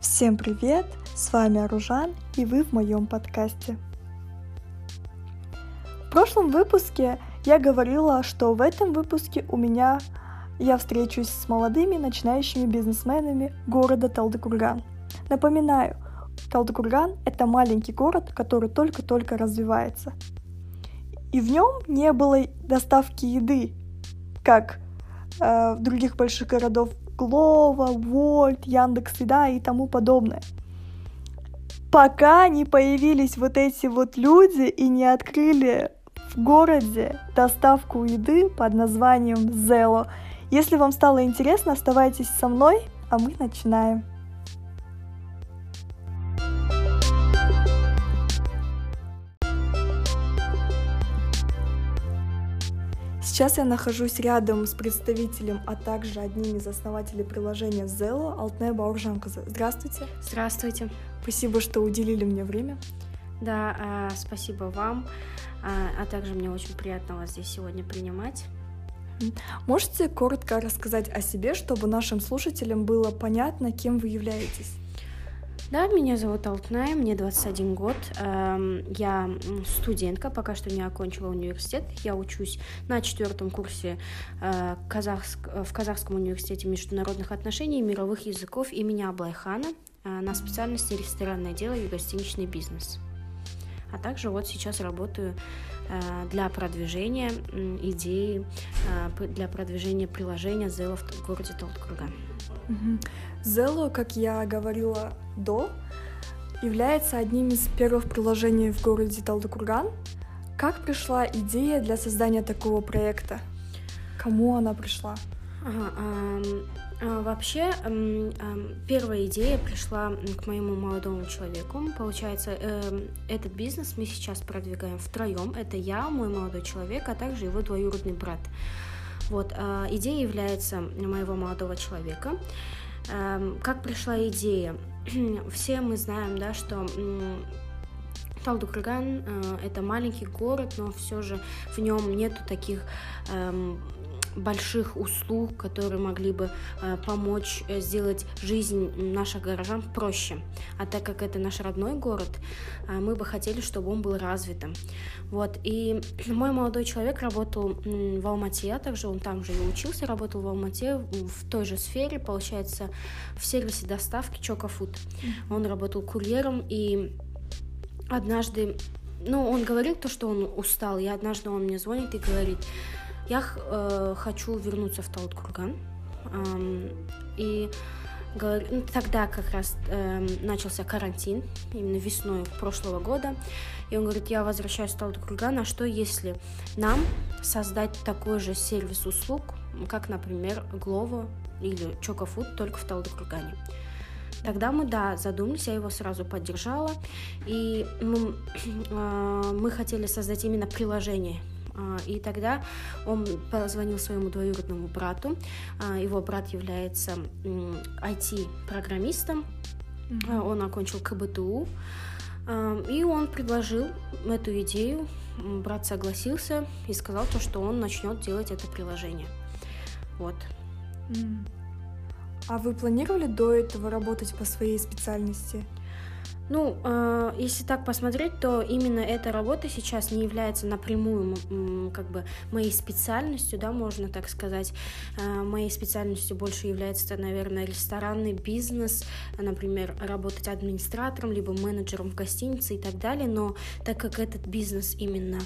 Всем привет! С вами Аружан, и вы в моем подкасте. В прошлом выпуске я говорила, что в этом выпуске у меня я встречусь с молодыми начинающими бизнесменами города Талдыкурган. Напоминаю, Талдыкурган — это маленький город, который только-только развивается. И в нем не было доставки еды, как э, в других больших городов Глова, Вольт, Яндекс Еда и тому подобное. Пока не появились вот эти вот люди и не открыли в городе доставку еды под названием Zelo. Если вам стало интересно, оставайтесь со мной, а мы начинаем. Сейчас я нахожусь рядом с представителем, а также одним из основателей приложения Zelo, Алтне Бауржанкоза. Здравствуйте. Здравствуйте. Спасибо, что уделили мне время. Да, а, спасибо вам, а, а также мне очень приятно вас здесь сегодня принимать. Можете коротко рассказать о себе, чтобы нашим слушателям было понятно, кем вы являетесь? Да, меня зовут Алтная, мне 21 год. Эм, я студентка, пока что не окончила университет. Я учусь на четвертом курсе э, в Казахском университете международных отношений и мировых языков имени Аблайхана э, на специальности ресторанное дело и гостиничный бизнес. А также вот сейчас работаю э, для продвижения идеи, для продвижения приложения Zella в городе Талдыкурган. Zelo, как я говорила до, является одним из первых приложений в городе Талдыкурган. Как пришла идея для создания такого проекта? Кому она пришла? Ага, а, вообще, первая идея пришла к моему молодому человеку. Получается, э, этот бизнес мы сейчас продвигаем втроем. Это я, мой молодой человек, а также его двоюродный брат. Вот, а, идея является моего молодого человека. Эм, как пришла идея? Все мы знаем, да, что Талдукраган э, это маленький город, но все же в нем нету таких эм, больших услуг, которые могли бы э, помочь э, сделать жизнь наших горожан проще. А так как это наш родной город, э, мы бы хотели, чтобы он был развитым. Вот. И мой молодой человек работал в Алмате, а также он там же и учился, работал в Алмате в той же сфере, получается, в сервисе доставки Чокафуд. Он работал курьером и однажды ну, он говорил то, что он устал, и однажды он мне звонит и говорит, я э, хочу вернуться в Талдкурган. Э, и ну, тогда как раз э, начался карантин, именно весной прошлого года. И он говорит, я возвращаюсь в Талдыкурган, а что если нам создать такой же сервис услуг, как, например, Глово или Чокофуд, только в Талдыкургане? Тогда мы, да, задумались, я его сразу поддержала, и мы, э, мы хотели создать именно приложение и тогда он позвонил своему двоюродному брату. А, его брат является IT-программистом. Mm-hmm. Он окончил КБТУ. И он предложил эту идею. Брат согласился и сказал то, что он начнет делать это приложение. Вот. А вы планировали до этого работать по своей специальности? Ну, э, если так посмотреть, то именно эта работа сейчас не является напрямую как бы моей специальностью, да, можно так сказать. Э, моей специальностью больше является, наверное, ресторанный бизнес, например, работать администратором, либо менеджером в гостинице и так далее. Но так как этот бизнес именно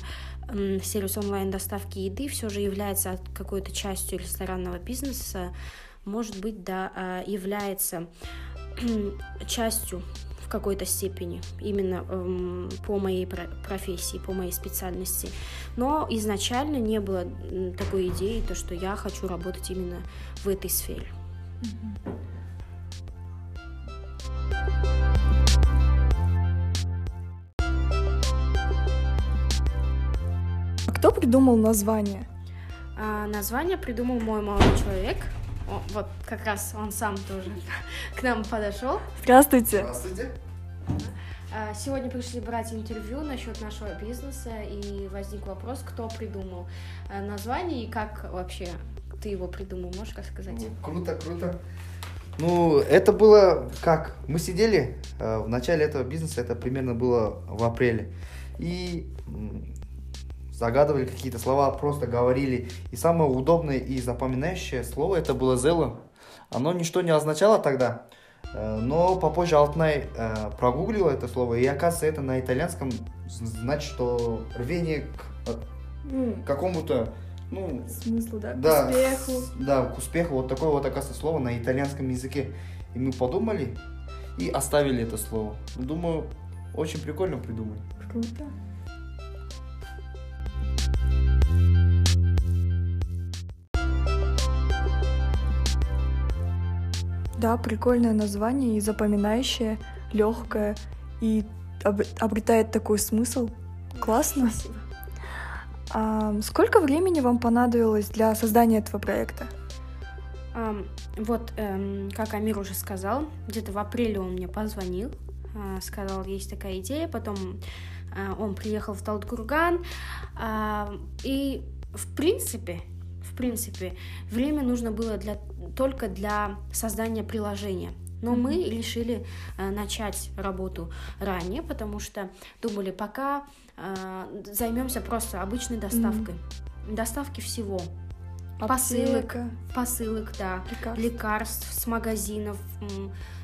э, сервис онлайн доставки еды все же является какой-то частью ресторанного бизнеса, может быть, да, э, является частью какой-то степени, именно эм, по моей профессии, по моей специальности. Но изначально не было такой идеи, то, что я хочу работать именно в этой сфере. А кто придумал название? А, название придумал мой молодой человек. О, вот как раз он сам тоже к нам подошел. Здравствуйте. Здравствуйте. А, сегодня пришли брать интервью насчет нашего бизнеса, и возник вопрос, кто придумал а, название и как вообще ты его придумал, можешь рассказать? Ну, круто, круто. Ну, это было как? Мы сидели э, в начале этого бизнеса, это примерно было в апреле. И загадывали какие-то слова, просто говорили. И самое удобное и запоминающее слово это было «зело». Оно ничто не означало тогда, э, но попозже Алтнай э, прогуглил это слово, и оказывается, это на итальянском значит, что рвение к mm. какому-то ну, смыслу, да, да, к успеху. Да, к успеху. Вот такое вот, оказывается, слово на итальянском языке. И мы подумали и оставили это слово. Думаю, очень прикольно придумали. Круто. Да, прикольное название и запоминающее, легкое и обретает такой смысл. Классно. Спасибо. А, сколько времени вам понадобилось для создания этого проекта? Um, вот, um, как Амир уже сказал, где-то в апреле он мне позвонил, uh, сказал, есть такая идея, потом uh, он приехал в Талдкурган, uh, и в принципе, в принципе, время нужно было для, только для создания приложения. Но мы решили э, начать работу ранее, потому что думали, пока э, займемся просто обычной доставкой. Mm-hmm. Доставки всего. Посылок, посылок, да, лекарств. лекарств с магазинов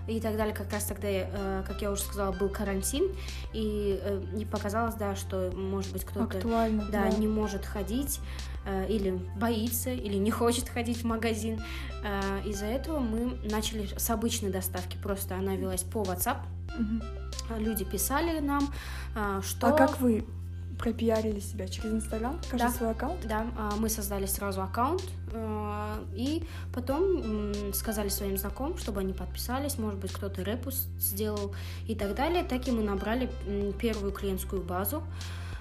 и так далее. Как раз тогда, э, как я уже сказала, был карантин, и э, не показалось, да, что, может быть, кто-то да, да. не может ходить э, или боится, или не хочет ходить в магазин. Из-за этого мы начали с обычной доставки. Просто она велась по WhatsApp. Угу. Люди писали нам, что... А как вы пропиарили себя через Инстаграм, каждый да. свой аккаунт? Да, а, мы создали сразу аккаунт а, и потом сказали своим знакомым, чтобы они подписались, может быть, кто-то репуст сделал и так далее. Так и мы набрали первую клиентскую базу.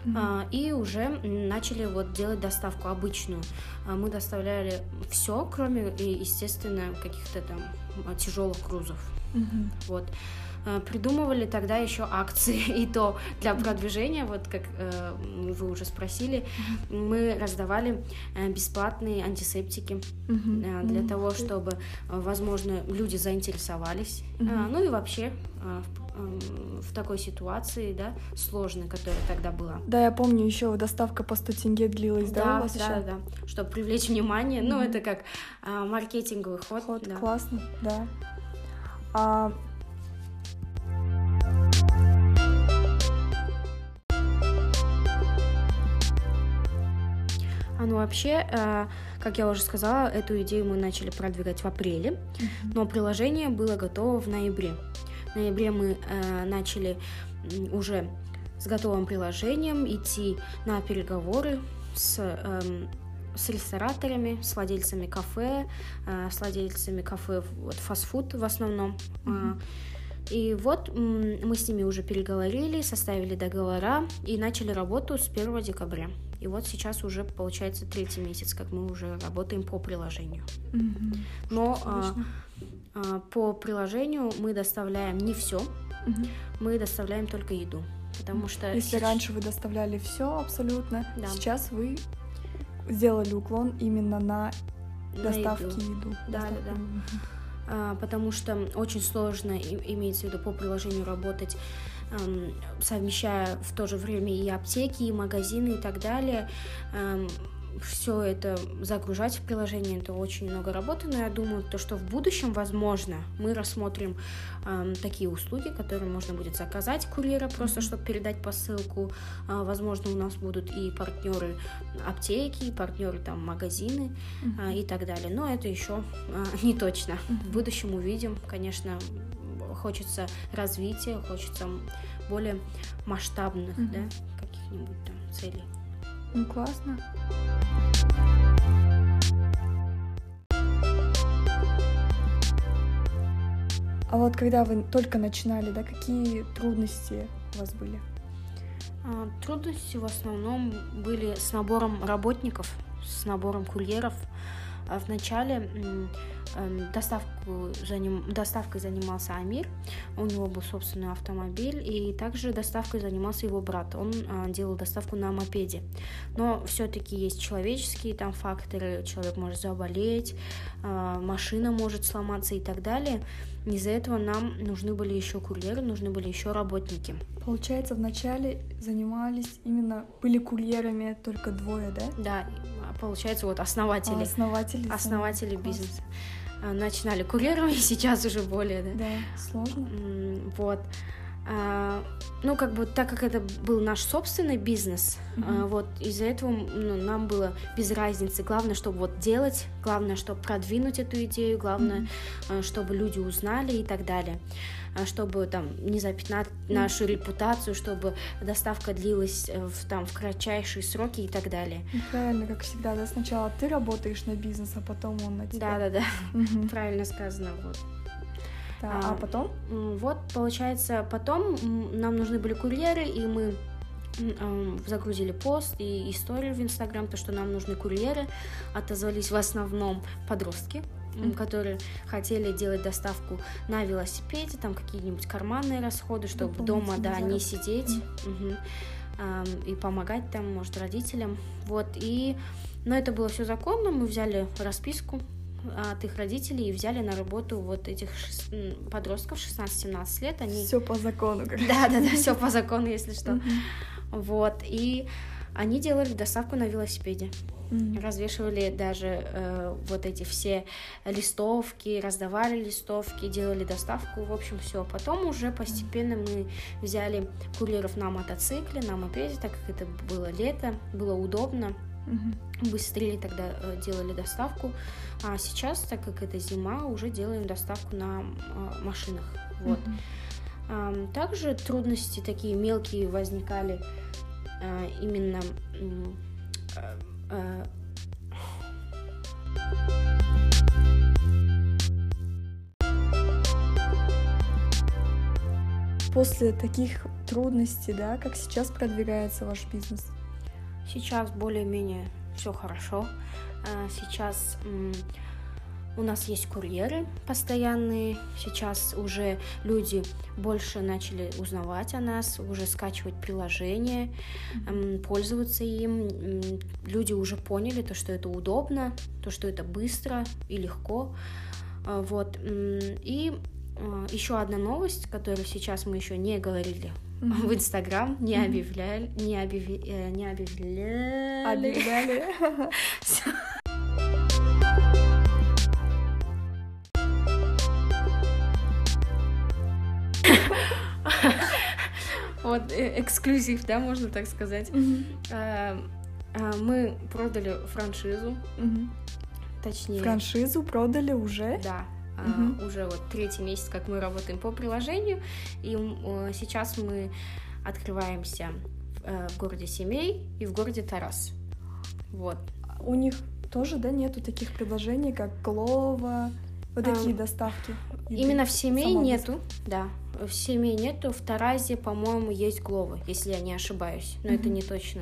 Mm-hmm. и уже начали вот делать доставку обычную. Мы доставляли все, кроме, естественно, каких-то там тяжелых грузов. Mm-hmm. Вот. Э, придумывали тогда еще акции, и то для продвижения, вот как э, вы уже спросили, мы раздавали э, бесплатные антисептики для того, чтобы, возможно, люди заинтересовались. Ну и вообще в такой ситуации, да, сложной, которая тогда была. Да, я помню, еще доставка по 100 тенге длилась, да, да у вас да, еще? Да, да, чтобы привлечь внимание, mm-hmm. ну, это как а, маркетинговый ход. Ход, да. классно, да. А А ну вообще, э, как я уже сказала, эту идею мы начали продвигать в апреле, mm-hmm. но приложение было готово в ноябре. В ноябре мы э, начали уже с готовым приложением идти на переговоры с э, с рестораторами, с владельцами кафе, э, с владельцами кафе, вот фастфуд в основном. Mm-hmm. И вот мы с ними уже переговорили, составили договора и начали работу с 1 декабря. И вот сейчас уже получается третий месяц, как мы уже работаем по приложению. Mm-hmm. Но а, а, по приложению мы доставляем не все, mm-hmm. мы доставляем только еду. Потому что если сейчас... раньше вы доставляли все абсолютно, да. сейчас вы сделали уклон именно на, на доставки еду. еду. Да, да, да. А, потому что очень сложно, имеется в виду по приложению работать совмещая в то же время и аптеки, и магазины и так далее. Все это загружать в приложение, это очень много работы, но я думаю, то, что в будущем, возможно, мы рассмотрим э, такие услуги, которые можно будет заказать курьера, просто чтобы передать посылку. Э, возможно, у нас будут и партнеры аптеки, и партнеры там магазины э, и так далее. Но это еще э, не точно. В будущем увидим, конечно, хочется развития, хочется более масштабных, mm-hmm. да, каких-нибудь там целей. Ну, классно. А вот когда вы только начинали, да, какие трудности у вас были? А, трудности в основном были с набором работников, с набором курьеров. А вначале доставку заним... доставкой занимался Амир, у него был собственный автомобиль, и также доставкой занимался его брат, он э, делал доставку на мопеде. Но все-таки есть человеческие там факторы, человек может заболеть, э, машина может сломаться и так далее. Из-за этого нам нужны были еще курьеры, нужны были еще работники. Получается, вначале занимались именно, были курьерами только двое, да? Да, получается, вот основатели. А, основатели. Основатели бизнеса. А, начинали курьерами, сейчас уже более, да? Да, сложно. Вот. А, ну, как бы, так как это был наш собственный бизнес, mm-hmm. вот из-за этого ну, нам было без разницы. Главное, чтобы вот делать, главное, чтобы продвинуть эту идею, главное, mm-hmm. чтобы люди узнали и так далее. Чтобы там не запятнать mm-hmm. нашу репутацию, чтобы доставка длилась э, в, там, в кратчайшие сроки и так далее. Правильно, как всегда, да, сначала ты работаешь на бизнес, а потом он на тебя. Да-да-да, mm-hmm. правильно сказано, вот. Да, а, а потом? Вот, получается, потом нам нужны были курьеры, и мы загрузили пост и историю в Инстаграм, то, что нам нужны курьеры. Отозвались в основном подростки, mm-hmm. которые хотели делать доставку на велосипеде, там какие-нибудь карманные расходы, чтобы дома, да, не сидеть. Mm-hmm. Угу. И помогать там, может, родителям. Вот, и... Но это было все законно, мы взяли расписку, от их родителей и взяли на работу вот этих шест... подростков 16-17 лет. Они... Все по закону. Да, да, да, все по закону, если что. Вот. И они делали доставку на велосипеде. Mm-hmm. Развешивали даже э, вот эти все листовки, раздавали листовки, делали доставку, в общем, все. Потом уже постепенно мы взяли курьеров на мотоцикле, на мопеде, так как это было лето, было удобно. Угу. Быстрее тогда э, делали доставку. А сейчас, так как это зима, уже делаем доставку на э, машинах. Вот. А, также трудности такие мелкие возникали а, именно После таких трудностей, да, как сейчас продвигается ваш бизнес? Сейчас более-менее все хорошо. А, сейчас у нас есть курьеры постоянные. Сейчас уже люди больше начали узнавать о нас, уже скачивать приложение, пользоваться им. Люди уже поняли то, что это удобно, то, что это быстро и легко. А, вот. И а, еще одна новость, которую сейчас мы еще не говорили в Инстаграм не объявляли, не, объяви, э, не объявляли. Объявляли. Вот э, эксклюзив, да, можно так сказать. А, мы продали франшизу, точнее. Франшизу продали уже? Да, Uh-huh. уже вот третий месяц, как мы работаем по приложению, и сейчас мы открываемся э, в городе Семей и в городе Тарас. Вот. У них тоже, да, нету таких предложений, как Глова, вот такие а, доставки? Именно в Семей нету, да. В Семей нету, в Таразе, по-моему, есть Глова, если я не ошибаюсь, но uh-huh. это не точно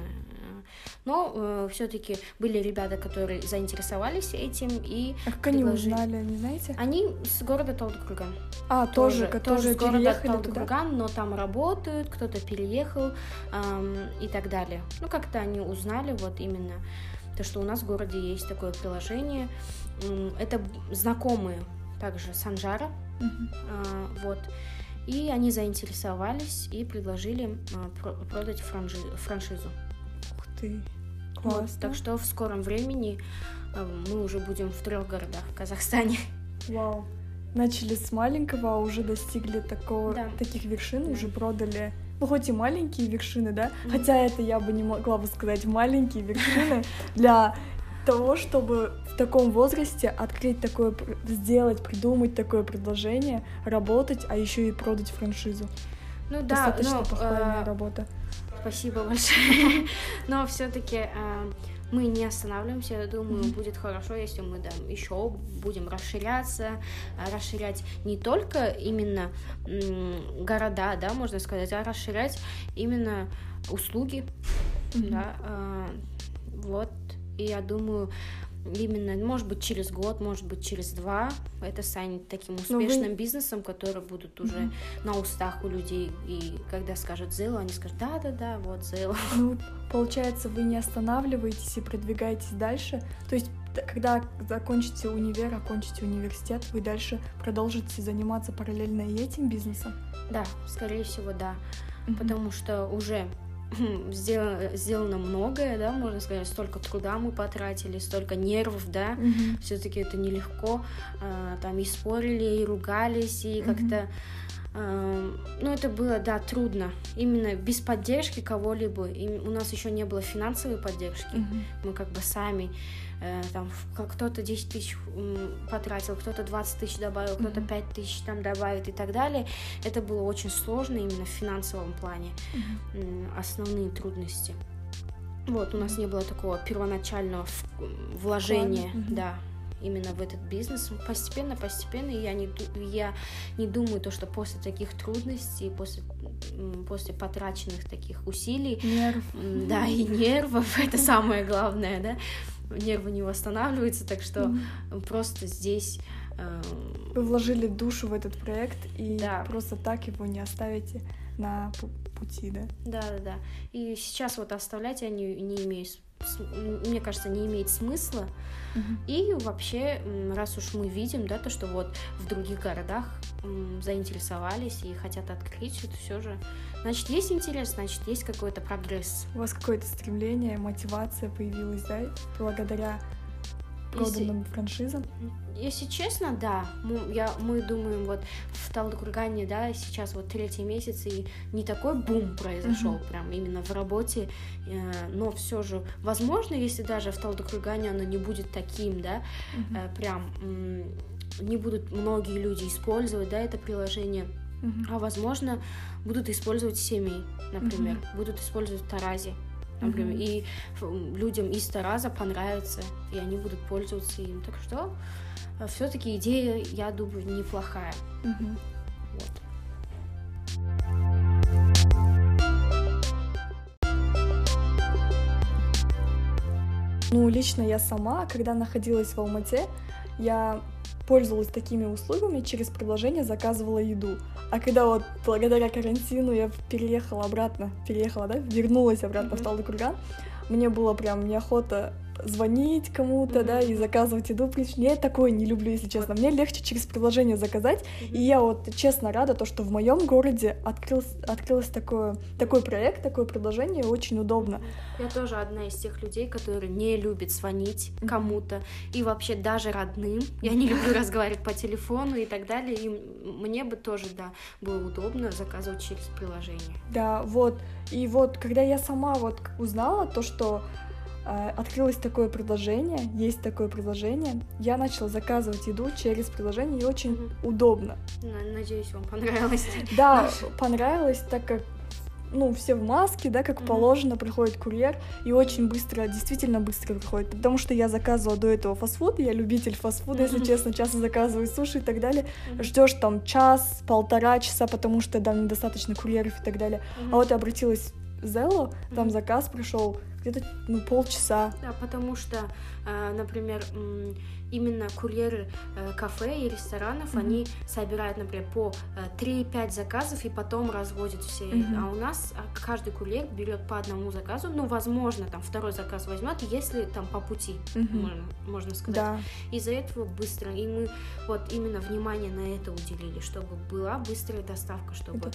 но э, все-таки были ребята, которые заинтересовались этим и А как предложили... они узнали, не знаете? Они с города Талдыкурган. А, тоже, тоже которые тоже переехали Талдыкурган, туда? но там работают, кто-то переехал эм, и так далее. Ну, как-то они узнали вот именно то, что у нас в городе есть такое приложение. Это знакомые также Санжара, uh-huh. э, вот. И они заинтересовались и предложили э, продать франши- франшизу. Ты. Классно. Вот, так что в скором времени э, мы уже будем в трех городах в Казахстане. Вау. Начали с маленького, а уже достигли такого, да. таких вершин, да. уже продали ну, хоть и маленькие вершины, да, mm-hmm. хотя это я бы не могла бы сказать маленькие вершины для того, чтобы в таком возрасте открыть такое, сделать, придумать такое предложение, работать, а еще и продать франшизу. Ну да, Достаточно но, похвальная э, работа спасибо большое. Но все-таки э, мы не останавливаемся. Я думаю, mm-hmm. будет хорошо, если мы да, еще будем расширяться, э, расширять не только именно города, да, можно сказать, а расширять именно услуги, mm-hmm. да, э, вот. И я думаю, Именно, может быть, через год, может быть, через два это станет таким Ну, вы- успешным бизнесом, который будут уже Мгм. на устах у людей. И когда скажут Zillow, они скажут, да-да-да, вот Zillow. Ну, получается, вы не останавливаетесь и продвигаетесь дальше. То есть, когда закончите универ, окончите университет, вы дальше продолжите заниматься параллельно и этим бизнесом. Да, скорее всего, да. Мгм. Потому что уже сделано, сделано многое, да, можно сказать, столько труда мы потратили, столько нервов, да, Мгм. все-таки это нелегко, а, там и спорили, и ругались, и Мгм. как-то, ну это было, да, трудно, именно без поддержки кого-либо, и у нас еще не было финансовой поддержки, Мгм. мы как бы сами, э, там, кто-то 10 тысяч потратил, кто-то 20 тысяч добавил, кто-то Мгм. 5 тысяч там добавит и так далее, это было очень сложно именно в финансовом плане м, основные трудности. Вот, у нас не было такого первоначального вложения, мгм. да, именно в этот бизнес. Постепенно, постепенно, и я не, я не думаю, то, что после таких трудностей, после, после потраченных таких усилий, Нерв. да, и нервов, это самое главное, да, нервы не восстанавливаются, так что Мгм. просто здесь э, Вы вложили душу в этот проект и Да. просто так его не оставите на пу- пути, да? Да, да, да. И сейчас вот оставлять я не, не имею, мне кажется, не имеет смысла. И вообще, раз уж мы видим, да, то, что вот в других городах заинтересовались и хотят открыть, это все же, значит, есть интерес, значит, есть какой-то прогресс. У вас какое-то стремление, мотивация появилась, да, благодаря проданным франшизам? Если честно, да, мы, я, мы думаем, вот в Талдыкургане, да, сейчас вот третий месяц, и не такой бум произошел Мгм. прям именно в работе, э, но все же, возможно, если даже в Талдыкургане оно не будет таким, да, Мгм. э, прям м, не будут многие люди использовать, да, это приложение, Мгм. а возможно будут использовать семьи, например, будут использовать в Таразе, например, Мгм. и людям из Тараза понравится, и они будут пользоваться им. Так что все-таки идея, я думаю, неплохая. Мгм. Вот. Ну, лично я сама, когда находилась в Алмате, я пользовалась такими услугами, через приложение заказывала еду. А когда вот благодаря карантину я переехала обратно, переехала, да, вернулась обратно в Мгм. Талдыкурган, мне было прям неохота звонить кому-то, да, Мгм. и заказывать еду. Что Я такое не люблю, если честно. Мне легче через приложение заказать. И я вот честно рада, то, что в моем городе открылось, открылось такое, такой проект, такое предложение, очень удобно. Я тоже одна из тех людей, которые не любят звонить Мгм. кому-то и вообще даже родным. Я не люблю разговаривать по телефону и так далее. И мне бы тоже, да, было удобно заказывать через приложение. Да, вот. И вот, когда я сама вот узнала то, что открылось такое предложение, есть такое предложение, я начала заказывать еду через приложение, и очень Мгм. удобно. На- Надеюсь, вам понравилось. Да, понравилось, так как ну, все в маске, да, как Мгм. положено, приходит курьер, и очень быстро, действительно быстро приходит, потому что я заказывала до этого фастфуд, я любитель фастфуда, если Мгм. честно, часто заказываю суши и так далее, Мгм. ждешь там час, полтора часа, потому что там недостаточно курьеров и так далее, Мгм. а вот я обратилась в Zello, там Мгм. заказ пришел где-то ну, полчаса. Да, потому что, э, например, именно курьеры э, кафе и ресторанов, Мгм. они собирают, например, по э, 3-5 заказов и потом разводят все. Мгм. А у нас а, каждый курьер берет по одному заказу, ну, возможно, там второй заказ возьмет, если там по пути, Мгм. можно, можно сказать. Да, Из-за этого быстро. И мы вот именно внимание на это уделили, чтобы была быстрая доставка, чтобы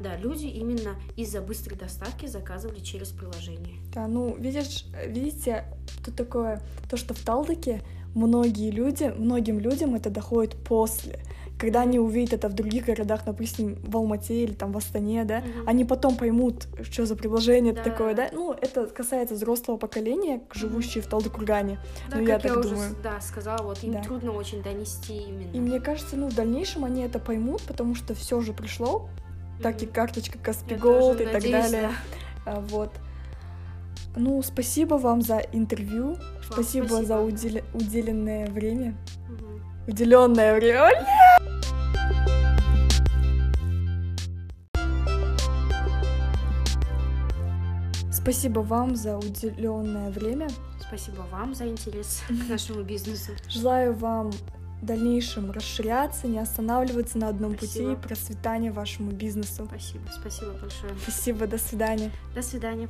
да, люди именно из-за быстрой доставки заказывали через приложение. Да, ну, видишь, видите, тут такое, то, что в Талдыке многие люди, многим людям это доходит после. Когда они увидят это в других городах, допустим, в Алмате или там в Астане, да, Мгм. они потом поймут, что за приложение это Да. такое, да. Ну, это касается взрослого поколения, живущие в Талдыкургане. Да, Ну, как я я, так уже думаю. с- да, сказала, вот им Да. трудно очень донести именно. И мне кажется, ну, в дальнейшем они это поймут, потому что все же пришло, так и карточка Каспи Я Голд и так надеюсь, далее. А, Вот. Ну, спасибо вам за интервью. Спасибо, спасибо. за удел- уделенное время. Мгм. Уделенное время. Спасибо вам за уделенное время. Спасибо вам за интерес к нашему бизнесу. Желаю вам в дальнейшем расширяться, не останавливаться на одном Спасибо. пути процветания вашему бизнесу. Спасибо, спасибо большое. Спасибо, до свидания. До свидания.